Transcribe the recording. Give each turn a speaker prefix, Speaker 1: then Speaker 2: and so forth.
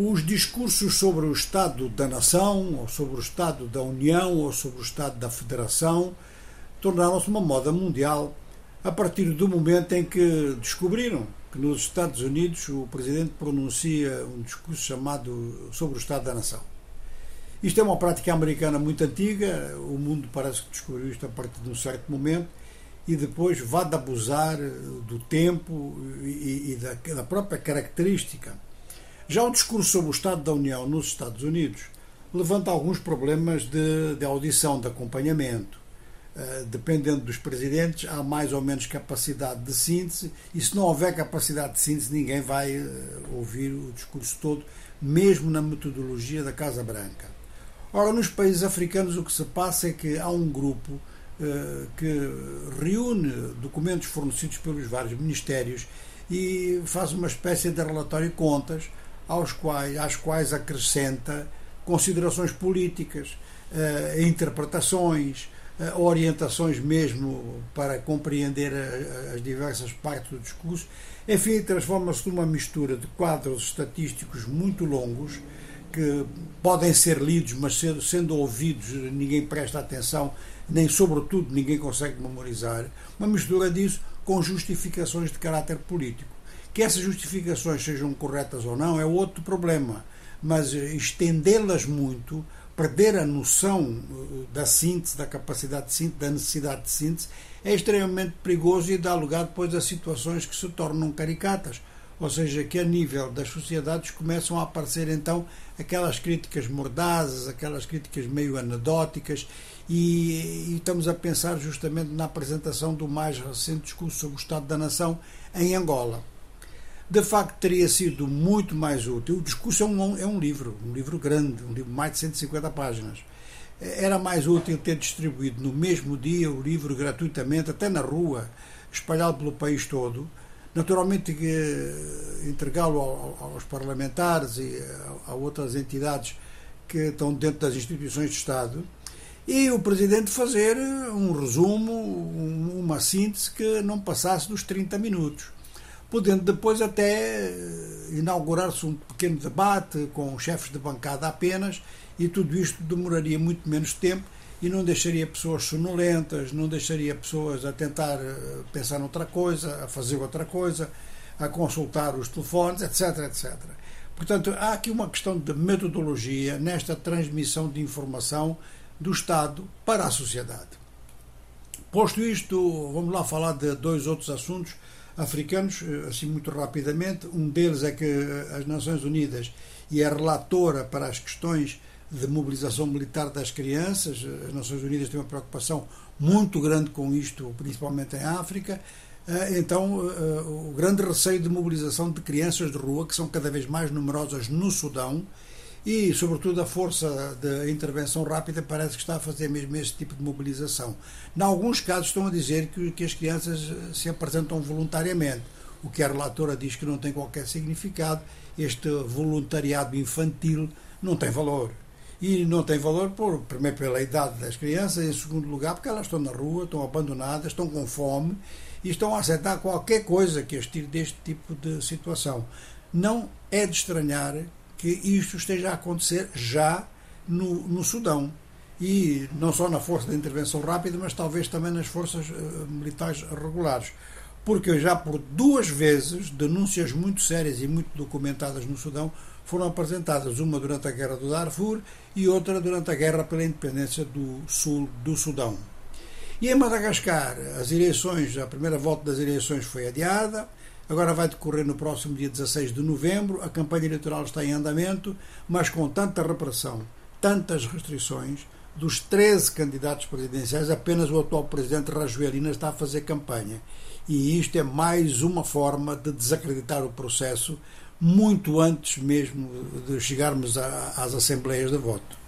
Speaker 1: Os discursos sobre o Estado da Nação, ou sobre o Estado da União, ou sobre o Estado da Federação, tornaram-se uma moda mundial a partir do momento em que descobriram que nos Estados Unidos o presidente pronuncia um discurso chamado sobre o Estado da Nação. Isto é uma prática americana muito antiga, o mundo parece que descobriu isto a partir de um certo momento e depois vá de abusar do tempo e, e da, da própria característica já o discurso sobre o Estado da União nos Estados Unidos levanta alguns problemas de, de audição, de acompanhamento. Uh, dependendo dos presidentes, há mais ou menos capacidade de síntese, e se não houver capacidade de síntese, ninguém vai uh, ouvir o discurso todo, mesmo na metodologia da Casa Branca. Ora, nos países africanos, o que se passa é que há um grupo uh, que reúne documentos fornecidos pelos vários ministérios e faz uma espécie de relatório contas aos quais, às quais acrescenta considerações políticas, uh, interpretações, uh, orientações mesmo para compreender a, as diversas partes do discurso. Enfim, transforma-se numa mistura de quadros estatísticos muito longos que podem ser lidos, mas sendo ouvidos ninguém presta atenção, nem sobretudo ninguém consegue memorizar. Uma mistura disso com justificações de caráter político. Que essas justificações sejam corretas ou não é outro problema, mas estendê-las muito, perder a noção eh, da síntese, da capacidade de síntese, da necessidade de síntese, é extremamente perigoso e dá lugar depois a situações que se tornam caricatas. Ou seja, que a nível das sociedades começam a aparecer então aquelas críticas mordazes, aquelas críticas meio anedóticas, e, e, estamos a pensar justamente na apresentação do mais recente discurso sobre o Estado da Nação em Angola de facto teria sido muito mais útil. O discurso é um, é um livro, um livro grande, um livro de mais de 150 páginas. Era mais útil ter distribuído no mesmo dia o livro gratuitamente, até na rua, espalhado pelo país todo. Naturalmente, eh, entregá-lo aos parlamentares e a outras entidades que estão dentro das instituições de Estado e o Presidente fazer um resumo, uma síntese que não passasse dos 30 minutos podendo depois até inaugurar-se um pequeno debate com chefes de bancada apenas, e tudo isto demoraria muito menos tempo e não deixaria pessoas sonolentas, não deixaria pessoas a tentar eh, pensar noutra coisa, a fazer outra coisa, a consultar os telefones, etc, etc. Portanto, há aqui uma questão de metodologia nesta transmissão de informação do Estado para a sociedade. Posto isto, vamos lá falar de dois outros assuntos africanos, eh, assim muito rapidamente. Um deles é que eh, as Nações Unidas e a relatora para as questões de mobilização militar das crianças, eh, as Nações Unidas têm uma preocupação muito grande com isto, principalmente em África. Então, o grande receio de mobilização de crianças de rua, que são cada vez mais numerosas no Sudão, e, sobretudo, a força de intervenção rápida parece que está a fazer mesmo esse tipo de mobilização. Em alguns casos estão a dizer que, que as crianças eh, se apresentam voluntariamente, o que a relatora diz que não tem qualquer significado. Este voluntariado infantil não tem valor. E não tem valor, por, primeiro, pela idade das crianças, em segundo lugar, porque elas estão na rua, estão abandonadas, estão com fome e estão a aceitar qualquer coisa que as tire deste tipo de situação. Não é de estranhar que isto esteja a acontecer já no, no Sudão. E não só na força de intervenção rápida, mas talvez também nas forças uh, militares regulares. Porque já por duas vezes denúncias muito sérias e muito documentadas no Sudão foram apresentadas, uma durante a guerra do Darfur e outra durante a guerra pela independência do sul do Sudão. E em Madagascar, as eleições, a primeira volta das eleições foi adiada, Agora vai decorrer no próximo dia 16 de novembro. A campanha eleitoral está em andamento, mas com tanta repressão, tantas restrições, dos 13 candidatos presidenciais, apenas o atual presidente Rajoelina está a fazer campanha. E isto é mais uma forma de desacreditar o processo, muito antes mesmo de chegarmos às assembleias de voto.